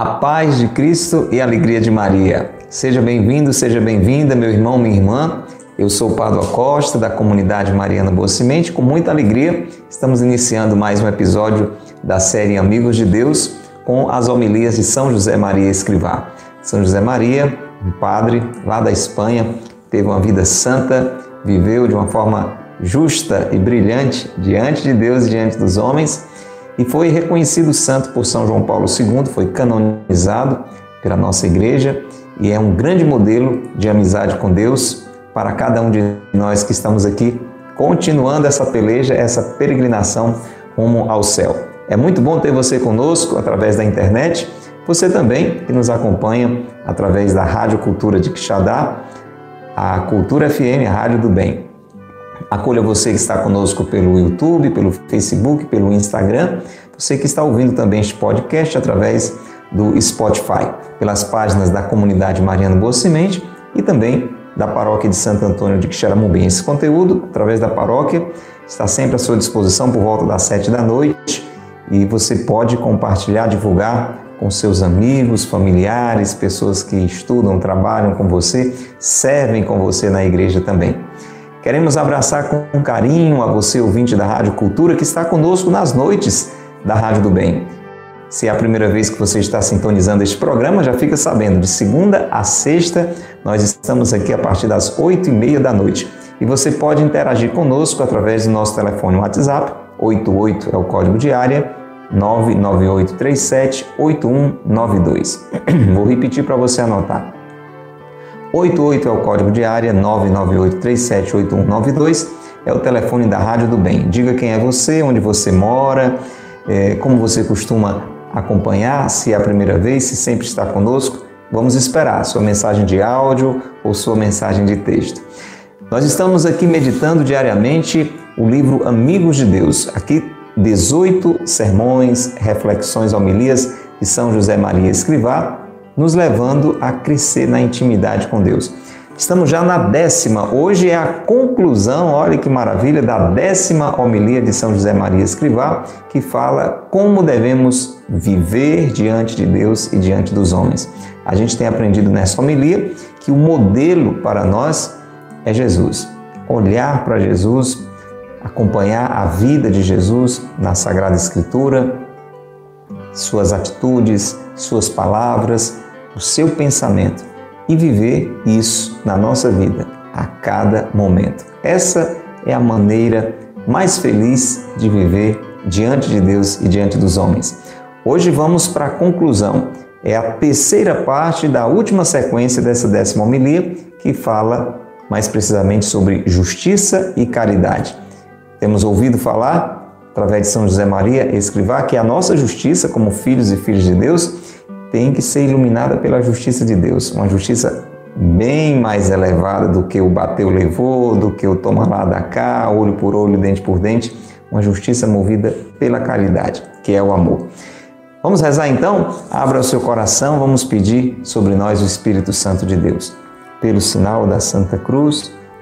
A paz de Cristo e a alegria de Maria. Seja bem-vindo, seja bem-vinda, meu irmão, minha irmã. Eu sou o Padre Costa, da comunidade Mariana Boa Semente. Com muita alegria, estamos iniciando mais um episódio da série Amigos de Deus com as homilias de São José Maria Escrivá. São José Maria, um padre lá da Espanha, teve uma vida santa, viveu de uma forma justa e brilhante diante de Deus e diante dos homens e foi reconhecido santo por São João Paulo II, foi canonizado pela nossa igreja e é um grande modelo de amizade com Deus para cada um de nós que estamos aqui continuando essa peleja, essa peregrinação rumo ao céu. É muito bom ter você conosco através da internet, você também que nos acompanha através da Rádio Cultura de Quixadá, a Cultura FM, a Rádio do Bem. Acolha você que está conosco pelo YouTube, pelo Facebook, pelo Instagram, você que está ouvindo também este podcast através do Spotify, pelas páginas da comunidade Mariana Boa Semente e também da paróquia de Santo Antônio de Quixeramobim. Esse conteúdo, através da paróquia, está sempre à sua disposição por volta das sete da noite e você pode compartilhar, divulgar com seus amigos, familiares, pessoas que estudam, trabalham com você, servem com você na igreja também. Queremos abraçar com carinho a você, ouvinte da Rádio Cultura, que está conosco nas noites da Rádio do Bem. Se é a primeira vez que você está sintonizando este programa, já fica sabendo, de segunda a sexta, nós estamos aqui a partir das oito e meia da noite. E você pode interagir conosco através do nosso telefone WhatsApp, 88 é o código de área, 998378192. Vou repetir para você anotar. 88 é o código de área, 998378192 é o telefone da Rádio do Bem. Diga quem é você, onde você mora, é, como você costuma acompanhar, se é a primeira vez, se sempre está conosco. Vamos esperar sua mensagem de áudio ou sua mensagem de texto. Nós estamos aqui meditando diariamente o livro Amigos de Deus. Aqui 18 sermões, reflexões, homilias de São José Maria Escrivá, nos levando a crescer na intimidade com Deus. Estamos já na décima, hoje é a conclusão, olha que maravilha, da décima homilia de São José Maria Escrivá, que fala como devemos viver diante de Deus e diante dos homens. A gente tem aprendido nessa homilia que o modelo para nós é Jesus. Olhar para Jesus, acompanhar a vida de Jesus na Sagrada Escritura, suas atitudes, suas palavras, o seu pensamento e viver isso na nossa vida a cada momento. Essa é a maneira mais feliz de viver diante de Deus e diante dos homens. Hoje vamos para a conclusão. É a terceira parte da última sequência dessa décima homilia que fala mais precisamente sobre justiça e caridade. Temos ouvido falar, através de São José Maria Escrivá, que a nossa justiça como filhos e filhas de Deus tem que ser iluminada pela justiça de Deus, uma justiça bem mais elevada do que o bateu levou, do que o toma lá da cá, olho por olho, dente por dente, uma justiça movida pela caridade, que é o amor. Vamos rezar então? Abra o seu coração, vamos pedir sobre nós o Espírito Santo de Deus. Pelo sinal da Santa Cruz,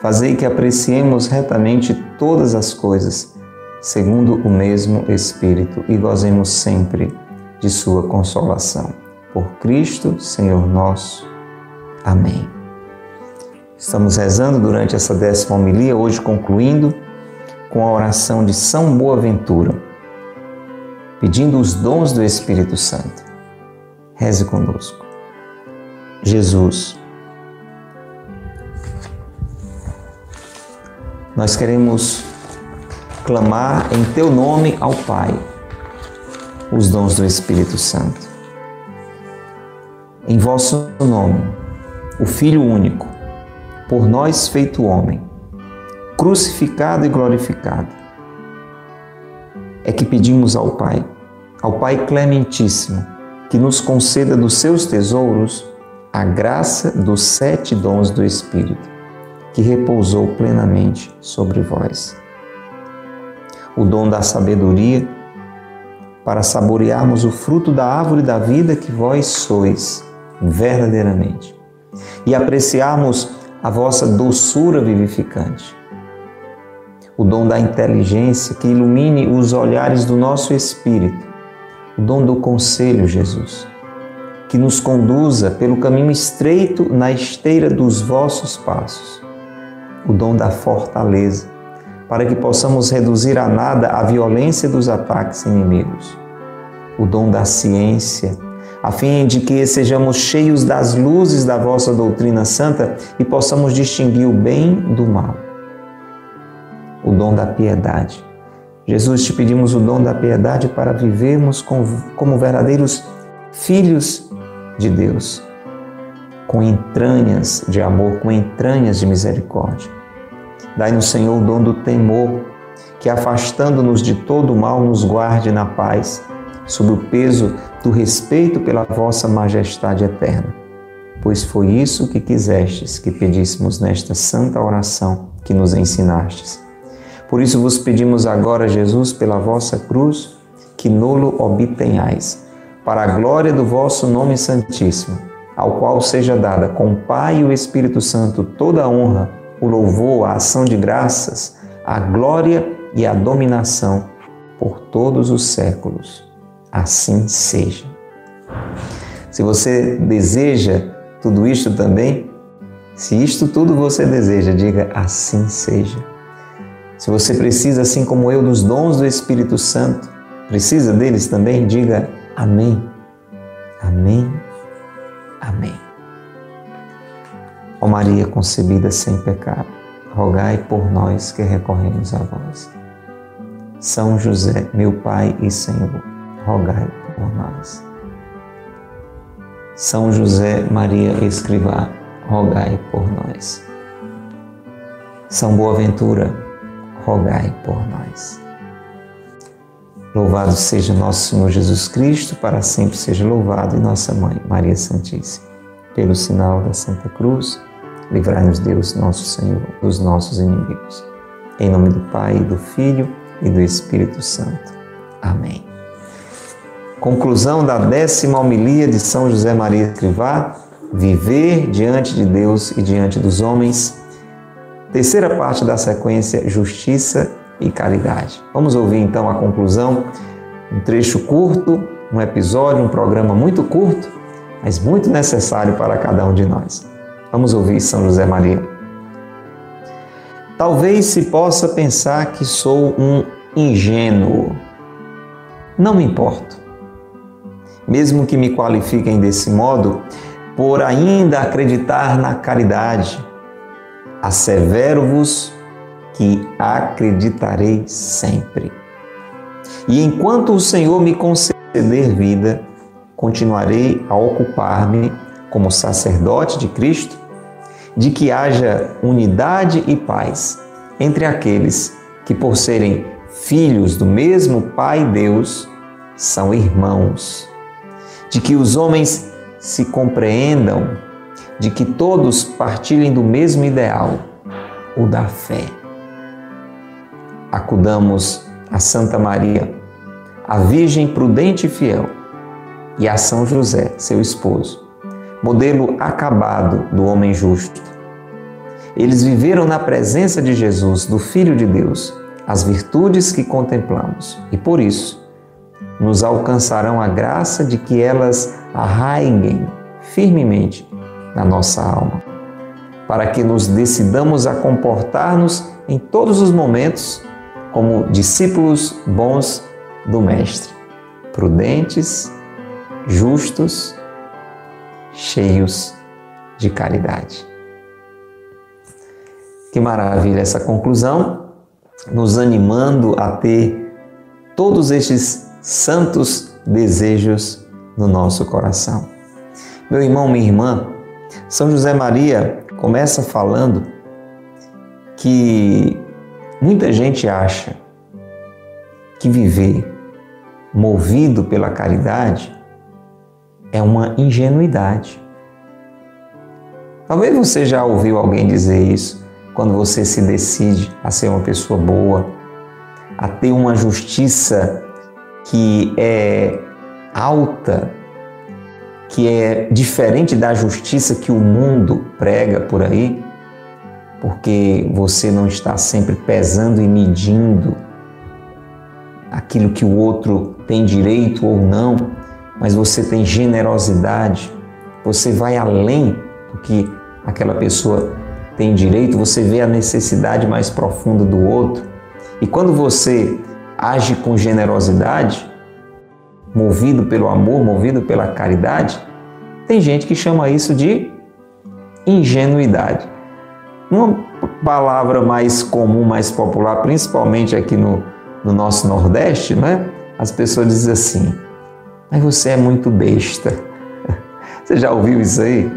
fazei que apreciemos retamente todas as coisas, segundo o mesmo Espírito, e gozemos sempre de sua consolação. Por Cristo, Senhor nosso. Amém. Estamos rezando durante essa décima homilia, hoje concluindo com a oração de São Boaventura, pedindo os dons do Espírito Santo. Reze conosco. Jesus, nós queremos clamar em Teu nome ao Pai os dons do Espírito Santo. Em vosso nome, o Filho único, por nós feito homem, crucificado e glorificado, é que pedimos ao Pai, ao Pai clementíssimo, que nos conceda dos seus tesouros a graça dos sete dons do Espírito, que repousou plenamente sobre vós. O dom da sabedoria, para saborearmos o fruto da árvore da vida que vós sois verdadeiramente, e apreciarmos a vossa doçura vivificante. O dom da inteligência que ilumine os olhares do nosso espírito, o dom do conselho, Jesus, que nos conduza pelo caminho estreito na esteira dos vossos passos. O dom da fortaleza, para que possamos reduzir a nada a violência dos ataques inimigos. O dom da ciência, a fim de que sejamos cheios das luzes da vossa doutrina santa e possamos distinguir o bem do mal. O dom da piedade. Jesus, te pedimos o dom da piedade para vivermos como verdadeiros filhos de Deus, com entranhas de amor, com entranhas de misericórdia. Dai-nos, Senhor, o dom do temor, que afastando-nos de todo o mal, nos guarde na paz, sob o peso do respeito pela vossa majestade eterna. Pois foi isso que quisestes que pedíssemos nesta santa oração que nos ensinastes. Por isso vos pedimos agora, Jesus, pela vossa cruz, que nolo obtenhais, para a glória do vosso nome santíssimo, ao qual seja dada com o Pai e o Espírito Santo toda a honra, o louvor, a ação de graças, a glória e a dominação por todos os séculos assim seja. Se você deseja tudo isto também, se isto tudo você deseja, diga assim seja. Se você precisa, assim como eu, dos dons do Espírito Santo, precisa deles também, diga amém. Amém. Amém. Ó Maria concebida sem pecado, rogai por nós que recorremos a vós. São José, meu Pai e Senhor rogai por nós. São José Maria Escrivá, rogai por nós. São Boaventura, rogai por nós. Louvado seja nosso Senhor Jesus Cristo, para sempre seja louvado, e nossa Mãe, Maria Santíssima. Pelo sinal da Santa Cruz, livrai-nos Deus, nosso Senhor, dos nossos inimigos. Em nome do Pai, do Filho e do Espírito Santo. Amém. Conclusão da décima homilia de São José Maria Escrivá, viver diante de Deus e diante dos homens. Terceira parte da sequência, justiça e caridade. Vamos ouvir então a conclusão, um trecho curto, um episódio, um programa muito curto, mas muito necessário para cada um de nós. Vamos ouvir São José Maria. Talvez se possa pensar que sou um ingênuo. Não me importo mesmo que me qualifiquem desse modo, por ainda acreditar na caridade. Assevero-vos que acreditarei sempre. E enquanto o Senhor me conceder vida, continuarei a ocupar-me como sacerdote de Cristo, de que haja unidade e paz entre aqueles que, por serem filhos do mesmo Pai Deus, são irmãos de que os homens se compreendam, de que todos partilhem do mesmo ideal, o da fé. Acudamos a Santa Maria, a Virgem prudente e fiel, e a São José, seu esposo, modelo acabado do homem justo. Eles viveram na presença de Jesus, do Filho de Deus, as virtudes que contemplamos, e por isso nos alcançarão a graça de que elas arraiguem firmemente na nossa alma, para que nos decidamos a comportar-nos em todos os momentos como discípulos bons do Mestre, prudentes, justos, cheios de caridade. Que maravilha essa conclusão, nos animando a ter todos estes santos desejos no nosso coração. Meu irmão, minha irmã, São José Maria começa falando que muita gente acha que viver movido pela caridade é uma ingenuidade. Talvez você já ouviu alguém dizer isso quando você se decide a ser uma pessoa boa, a ter uma justiça que é alta, que é diferente da justiça que o mundo prega por aí, porque você não está sempre pesando e medindo aquilo que o outro tem direito ou não, mas você tem generosidade, você vai além do que aquela pessoa tem direito, você vê a necessidade mais profunda do outro. E quando você age com generosidade, movido pelo amor, movido pela caridade, tem gente que chama isso de ingenuidade. Uma palavra mais comum, mais popular, principalmente aqui no, no nosso Nordeste, né? as pessoas dizem assim: mas você é muito besta. Você já ouviu isso aí?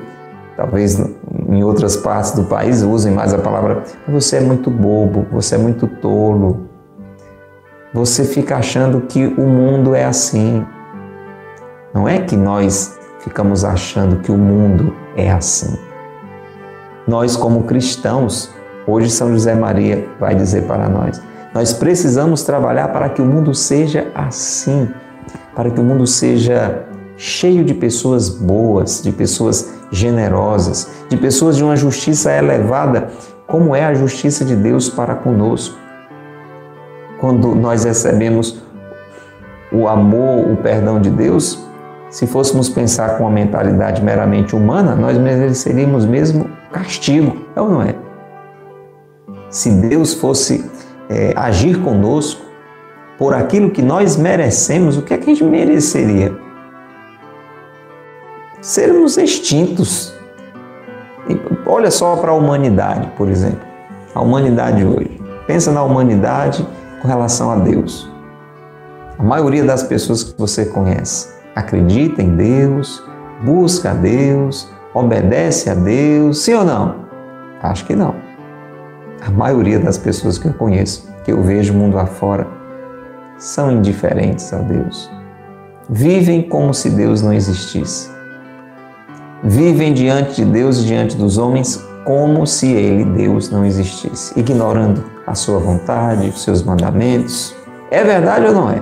Talvez em outras partes do país usem mais a palavra. Você é muito bobo, você é muito tolo. Você fica achando que o mundo é assim. Não é que nós ficamos achando que o mundo é assim. Nós, como cristãos, hoje São José Maria vai dizer para nós: nós precisamos trabalhar para que o mundo seja assim para que o mundo seja cheio de pessoas boas, de pessoas generosas, de pessoas de uma justiça elevada, como é a justiça de Deus para conosco. Quando nós recebemos o amor, o perdão de Deus, se fôssemos pensar com uma mentalidade meramente humana, nós mereceríamos mesmo castigo, é ou não é? Se Deus fosse é, agir conosco, por aquilo que nós merecemos, o que é que a gente mereceria? Sermos extintos. olha só para a humanidade, por exemplo. A humanidade hoje. Pensa na humanidade com relação a Deus. A maioria das pessoas que você conhece acredita em Deus, busca a Deus, obedece a Deus, sim ou não? Acho que não. A maioria das pessoas que eu conheço, que eu vejo mundo afora, são indiferentes a Deus. Vivem como se Deus não existisse. Vivem diante de Deus e diante dos homens como se Ele, Deus, não existisse, ignorando a sua vontade, os seus mandamentos. É verdade ou não é?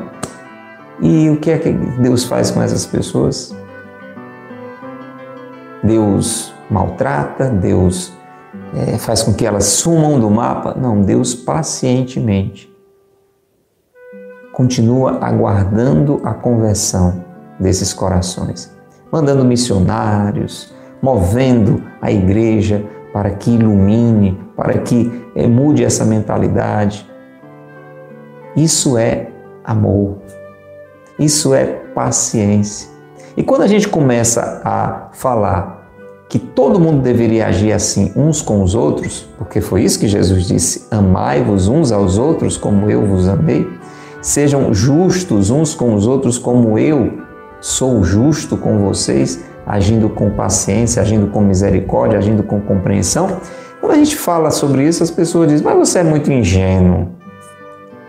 E o que é que Deus faz com essas pessoas? Deus maltrata, Deus é, faz com que elas sumam do mapa? Não, Deus pacientemente continua aguardando a conversão desses corações, mandando missionários, movendo a igreja para que ilumine, para que é, mude essa mentalidade. Isso é amor, isso é paciência. E quando a gente começa a falar que todo mundo deveria agir assim uns com os outros, porque foi isso que Jesus disse: amai-vos uns aos outros como eu vos amei. Sejam justos uns com os outros, como eu sou justo com vocês, agindo com paciência, agindo com misericórdia, agindo com compreensão. Quando a gente fala sobre isso, as pessoas dizem, mas você é muito ingênuo.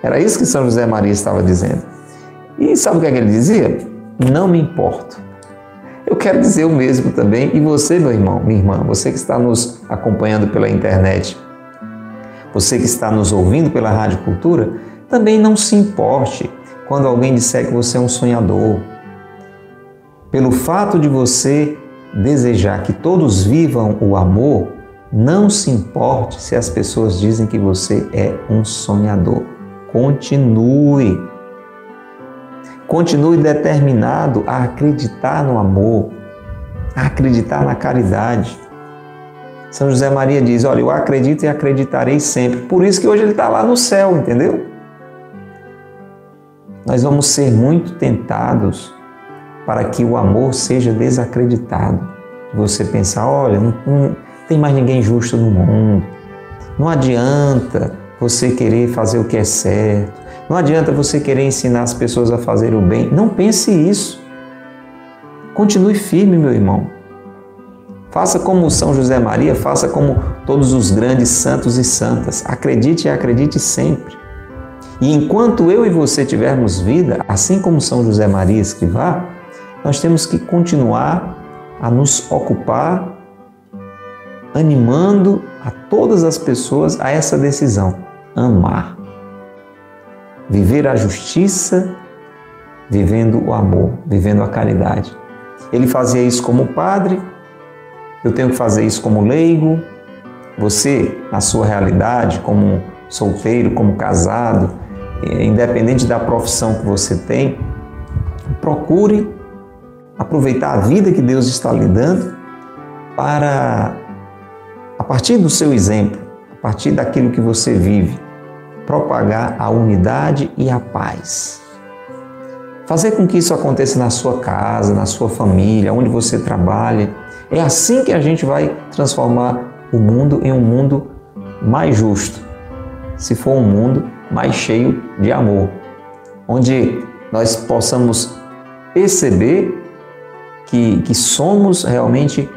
Era isso que São José Maria estava dizendo. E sabe o que, é que ele dizia? Não me importo. Eu quero dizer o mesmo também. E você, meu irmão, minha irmã, você que está nos acompanhando pela internet, você que está nos ouvindo pela Rádio Cultura, também não se importe quando alguém disser que você é um sonhador. Pelo fato de você desejar que todos vivam o amor, não se importe se as pessoas dizem que você é um sonhador. Continue. Continue determinado a acreditar no amor, a acreditar na caridade. São José Maria diz: Olha, eu acredito e acreditarei sempre. Por isso que hoje ele está lá no céu, entendeu? nós vamos ser muito tentados para que o amor seja desacreditado. Você pensar, olha, não, não tem mais ninguém justo no mundo. Não adianta você querer fazer o que é certo. Não adianta você querer ensinar as pessoas a fazer o bem. Não pense isso. Continue firme, meu irmão. Faça como São José Maria, faça como todos os grandes santos e santas. Acredite e acredite sempre. E enquanto eu e você tivermos vida, assim como São José Maria Escrivá, nós temos que continuar a nos ocupar animando a todas as pessoas a essa decisão: amar. Viver a justiça, vivendo o amor, vivendo a caridade. Ele fazia isso como padre, eu tenho que fazer isso como leigo. Você, na sua realidade, como solteiro, como casado, eh, independente da profissão que você tem, procure aproveitar a vida que Deus está lhe dando para a partir do seu exemplo, a partir daquilo que você vive, propagar a unidade e a paz. Fazer com que isso aconteça na sua casa, na sua família, onde você trabalha. É assim que a gente vai transformar o mundo em um mundo mais justo. Se for um mundo mais cheio de amor, onde nós possamos perceber que, que somos realmente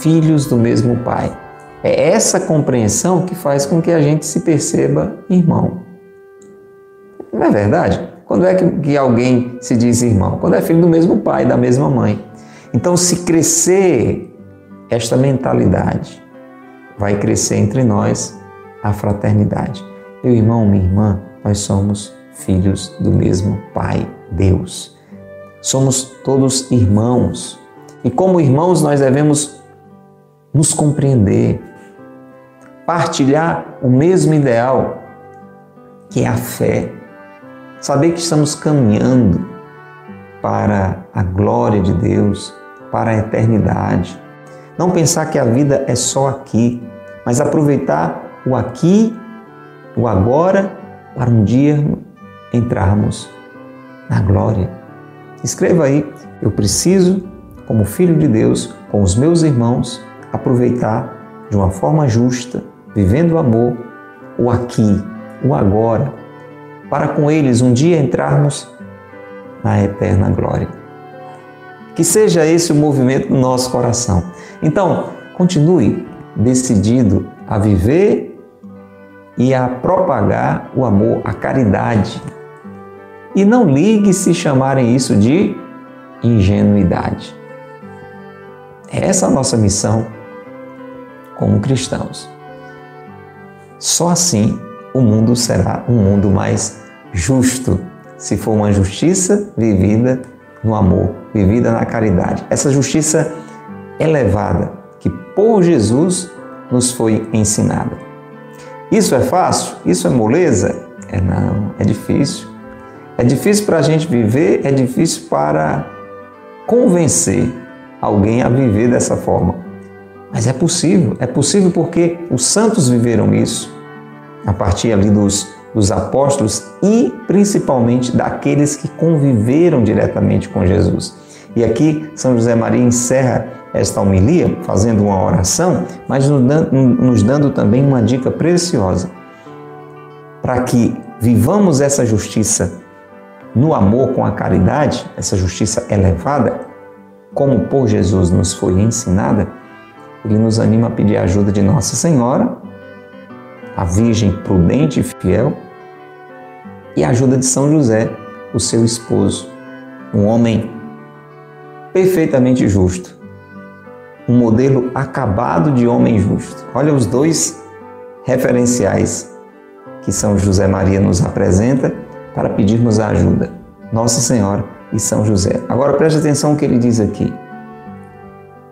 filhos do mesmo Pai. É essa compreensão que faz com que a gente se perceba irmão. Não é verdade? Quando é que, alguém se diz irmão? Quando é filho do mesmo pai, da mesma mãe. Então, se crescer esta mentalidade, vai crescer entre nós a fraternidade. Meu irmão, minha irmã, nós somos filhos do mesmo Pai, Deus. Somos todos irmãos. E como irmãos, nós devemos nos compreender, partilhar o mesmo ideal, que é a fé. Saber que estamos caminhando para a glória de Deus, para a eternidade. Não pensar que a vida é só aqui, mas aproveitar o aqui, o agora, para um dia entrarmos na glória. Escreva aí, eu preciso, como filho de Deus, com os meus irmãos, aproveitar de uma forma justa vivendo o amor, o aqui, o agora, para com eles um dia entrarmos na eterna glória. Que seja esse o movimento do nosso coração. Então, continue decidido a viver e a propagar o amor, a caridade. E não ligue se chamarem isso de ingenuidade. É essa a nossa missão como cristãos. Só assim o mundo será um mundo mais justo, se for uma justiça vivida no amor, vivida na caridade. Essa justiça elevada que por Jesus nos foi ensinada. Isso é fácil? Isso é moleza? É não, é difícil. É difícil para a gente viver, é difícil para convencer alguém a viver dessa forma. Mas é possível, é possível porque os santos viveram isso, a partir ali dos, dos apóstolos e principalmente daqueles que conviveram diretamente com Jesus. E aqui São José Maria encerra esta homilia fazendo uma oração, mas nos dando, nos dando também uma dica preciosa para que vivamos essa justiça no amor com a caridade, essa justiça elevada, como por Jesus nos foi ensinada ele nos anima a pedir a ajuda de Nossa Senhora, a Virgem prudente e fiel, e a ajuda de São José, o seu esposo, um homem perfeitamente justo, um modelo acabado de homem justo. Olha os dois referenciais que São José Maria nos apresenta para pedirmos a ajuda. Nossa Senhora e São José. Agora preste atenção no que ele diz aqui.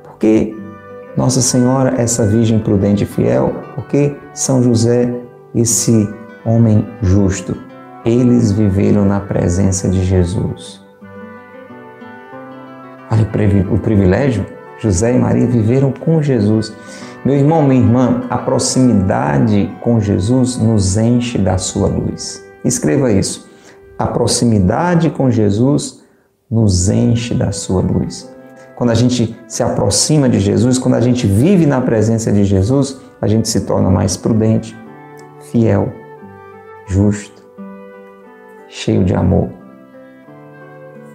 Porque nossa Senhora, essa Virgem prudente e fiel, porque São José, esse homem justo, eles viveram na presença de Jesus. Olha o privilégio, José e Maria viveram com Jesus. Meu irmão, minha irmã, a proximidade com Jesus nos enche da sua luz. Escreva isso. A proximidade com Jesus nos enche da sua luz quando a gente se aproxima de Jesus, quando a gente vive na presença de Jesus, a gente se torna mais prudente, fiel, justo, cheio de amor.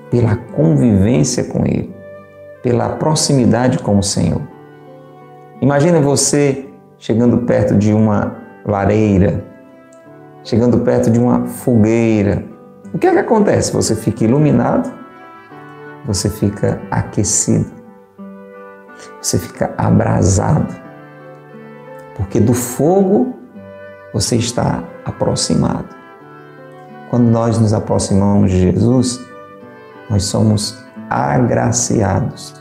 Pela convivência com Ele, pela proximidade com o Senhor. Imagina você chegando perto de uma lareira, chegando perto de uma fogueira. O que é que acontece? Você fica iluminado, você fica aquecido, você fica abrasado, porque do fogo você está aproximado. Quando nós nos aproximamos de Jesus, nós somos agraciados,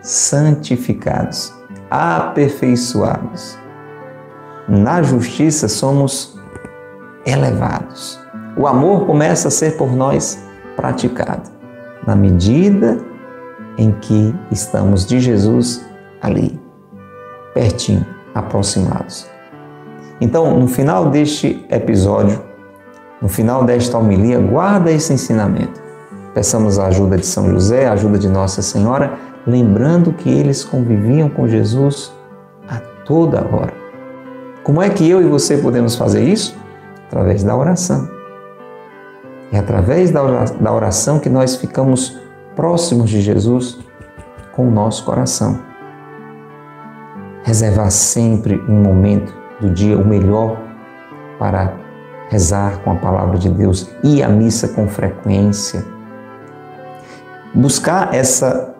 santificados, aperfeiçoados. Na justiça somos elevados. O amor começa a ser por nós praticado na medida em que estamos de Jesus ali, pertinho, aproximados. Então, no final deste episódio, no final desta homilia, guarda esse ensinamento. Peçamos a ajuda de São José, a ajuda de Nossa Senhora, lembrando que eles conviviam com Jesus a toda hora. Como é que eu e você podemos fazer isso? Através da oração. É através da oração que nós ficamos próximos de Jesus com o nosso coração. Reservar sempre um momento do dia, o melhor, para rezar com a palavra de Deus, ir à missa com frequência, buscar essa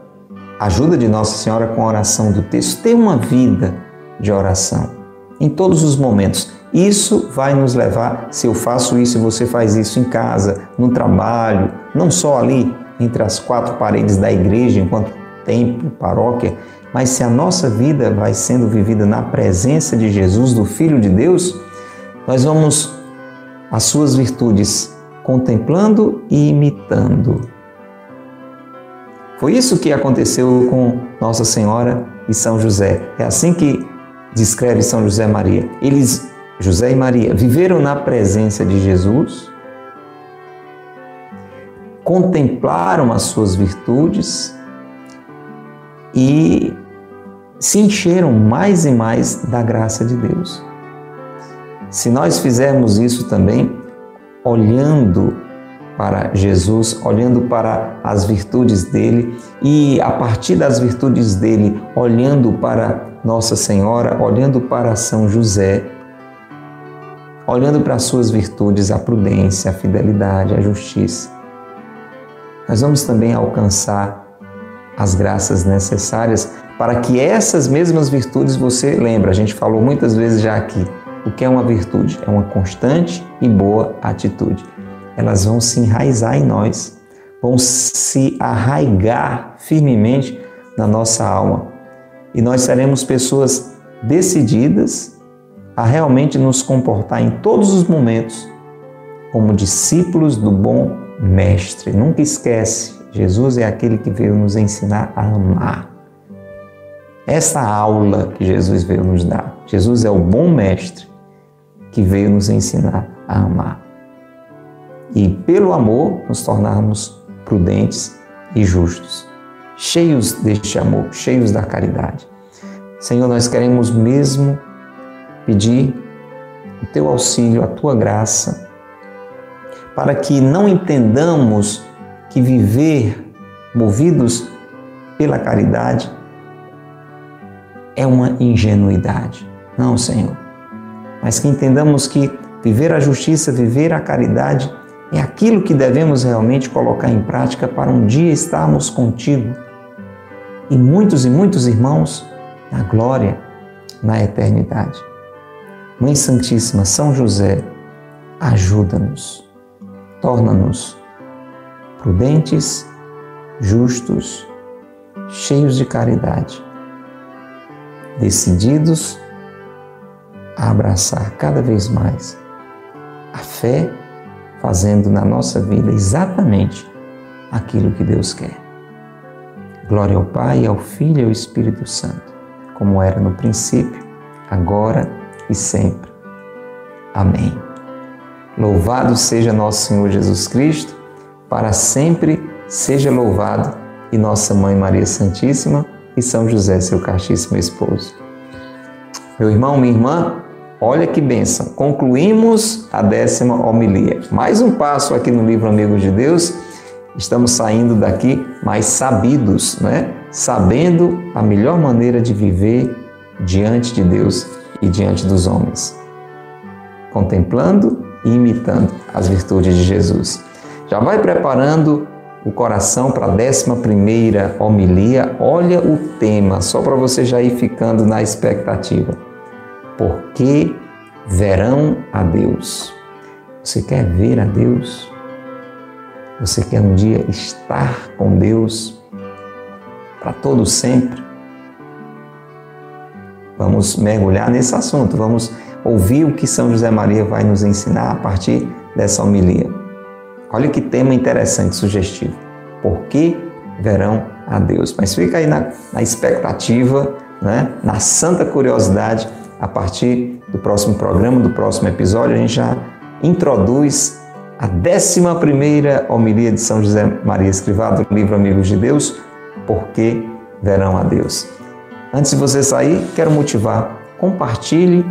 ajuda de Nossa Senhora com a oração do texto, ter uma vida de oração em todos os momentos. Isso vai nos levar, se eu faço isso e você faz isso em casa, no trabalho, não só ali entre as quatro paredes da igreja, enquanto templo, paróquia, mas se a nossa vida vai sendo vivida na presença de Jesus, do Filho de Deus, nós vamos as suas virtudes contemplando e imitando. Foi isso que aconteceu com Nossa Senhora e São José. É assim que descreve São José Maria. Eles, José e Maria, viveram na presença de Jesus, contemplaram as suas virtudes e se encheram mais e mais da graça de Deus. Se nós fizermos isso também, olhando para Jesus, olhando para as virtudes dele e a partir das virtudes dele, olhando para Nossa Senhora, olhando para São José, olhando para as suas virtudes, a prudência, a fidelidade, a justiça, nós vamos também alcançar as graças necessárias para que essas mesmas virtudes você lembra, a gente falou muitas vezes já aqui, o que é uma virtude? É uma constante e boa atitude. Elas vão se enraizar em nós, vão se arraigar firmemente na nossa alma. E nós seremos pessoas decididas a realmente nos comportar em todos os momentos como discípulos do bom Mestre. Nunca esquece, Jesus é aquele que veio nos ensinar a amar. Essa aula que Jesus veio nos dar. Jesus é o bom Mestre que veio nos ensinar a amar. E pelo amor nos tornarmos prudentes e justos, cheios deste amor, cheios da caridade. Senhor, nós queremos mesmo pedir o teu auxílio, a tua graça, para que não entendamos que viver movidos pela caridade é uma ingenuidade. Não, Senhor mas que entendamos que viver a justiça, viver a caridade é aquilo que devemos realmente colocar em prática para um dia estarmos contigo. E muitos e muitos irmãos na glória, na eternidade. Mãe Santíssima, São José, ajuda-nos, torna-nos prudentes, justos, cheios de caridade, decididos a abraçar cada vez mais a fé, fazendo na nossa vida exatamente aquilo que Deus quer. Glória ao Pai, ao Filho e ao Espírito Santo, como era no princípio, agora e sempre. Amém. Louvado seja nosso Senhor Jesus Cristo, para sempre seja louvado, e nossa Mãe Maria Santíssima e São José, seu castíssimo esposo. Meu irmão, minha irmã, olha que bênção. Concluímos a décima homilia. Mais um passo aqui no livro Amigos de Deus. Estamos saindo daqui mais sabidos, né? Sabendo a melhor maneira de viver diante de Deus e diante dos homens, contemplando e imitando as virtudes de Jesus. Já vai preparando o coração para a décima primeira homilia. Olha o tema, só para você já ir ficando na expectativa. Por que verão a Deus? Você quer ver a Deus? Você quer um dia estar com Deus para todo sempre? Vamos mergulhar nesse assunto, vamos ouvir o que São José Maria vai nos ensinar a partir dessa homilia. Olha que tema interessante, sugestivo. Por que verão a Deus? Mas fica aí na, na expectativa, né? na santa curiosidade, a partir do próximo programa, do próximo episódio, a gente já introduz a 11 homilia de São José Maria Escrivá do livro Amigos de Deus, Por que verão a Deus? Antes de você sair, quero motivar, compartilhe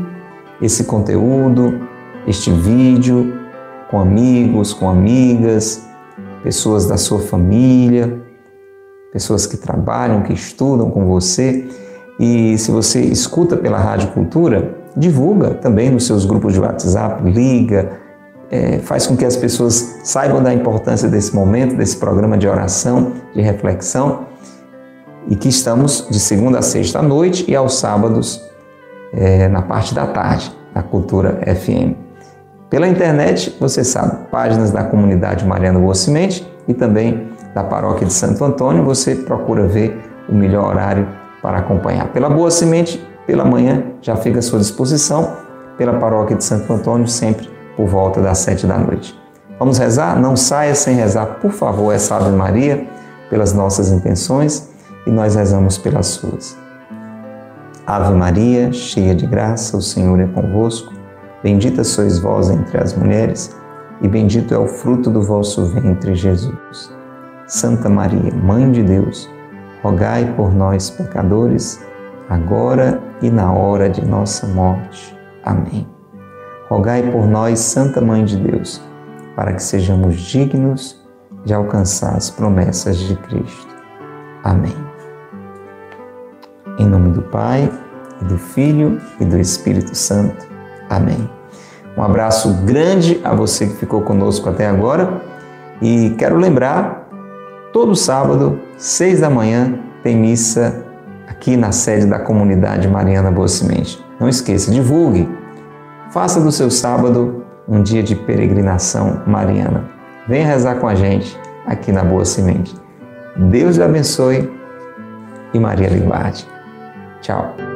esse conteúdo, este vídeo com amigos, com amigas, pessoas da sua família, pessoas que trabalham, que estudam com você. E se você escuta pela Rádio Cultura, divulga também nos seus grupos de WhatsApp, liga, é, faz com que as pessoas saibam da importância desse momento, desse programa de oração, de reflexão, e que estamos de segunda a sexta à noite e aos sábados é, na parte da tarde, na Cultura FM. Pela internet, você sabe, páginas da comunidade Mariana Boa Semente e também da paróquia de Santo Antônio, você procura ver o melhor horário para acompanhar. Pela Boa Semente, pela manhã, já fica à sua disposição. Pela paróquia de Santo Antônio, sempre por volta das sete da noite. Vamos rezar? Não saia sem rezar, por favor, essa Ave Maria, pelas nossas intenções e nós rezamos pelas suas. Ave Maria, cheia de graça, o Senhor é convosco. Bendita sois vós entre as mulheres, e bendito é o fruto do vosso ventre, Jesus. Santa Maria, Mãe de Deus, rogai por nós, pecadores, agora e na hora de nossa morte. Amém. Rogai por nós, Santa Mãe de Deus, para que sejamos dignos de alcançar as promessas de Cristo. Amém. Em nome do Pai, e do Filho e do Espírito Santo. Amém. Um abraço grande a você que ficou conosco até agora e quero lembrar, todo sábado, seis da manhã, tem missa aqui na sede da comunidade Mariana Boa Semente. Não esqueça, divulgue Faça do seu sábado um dia de peregrinação mariana. Venha rezar com a gente aqui na Boa Semente. Deus lhe abençoe e Maria lhe guarde. 叫。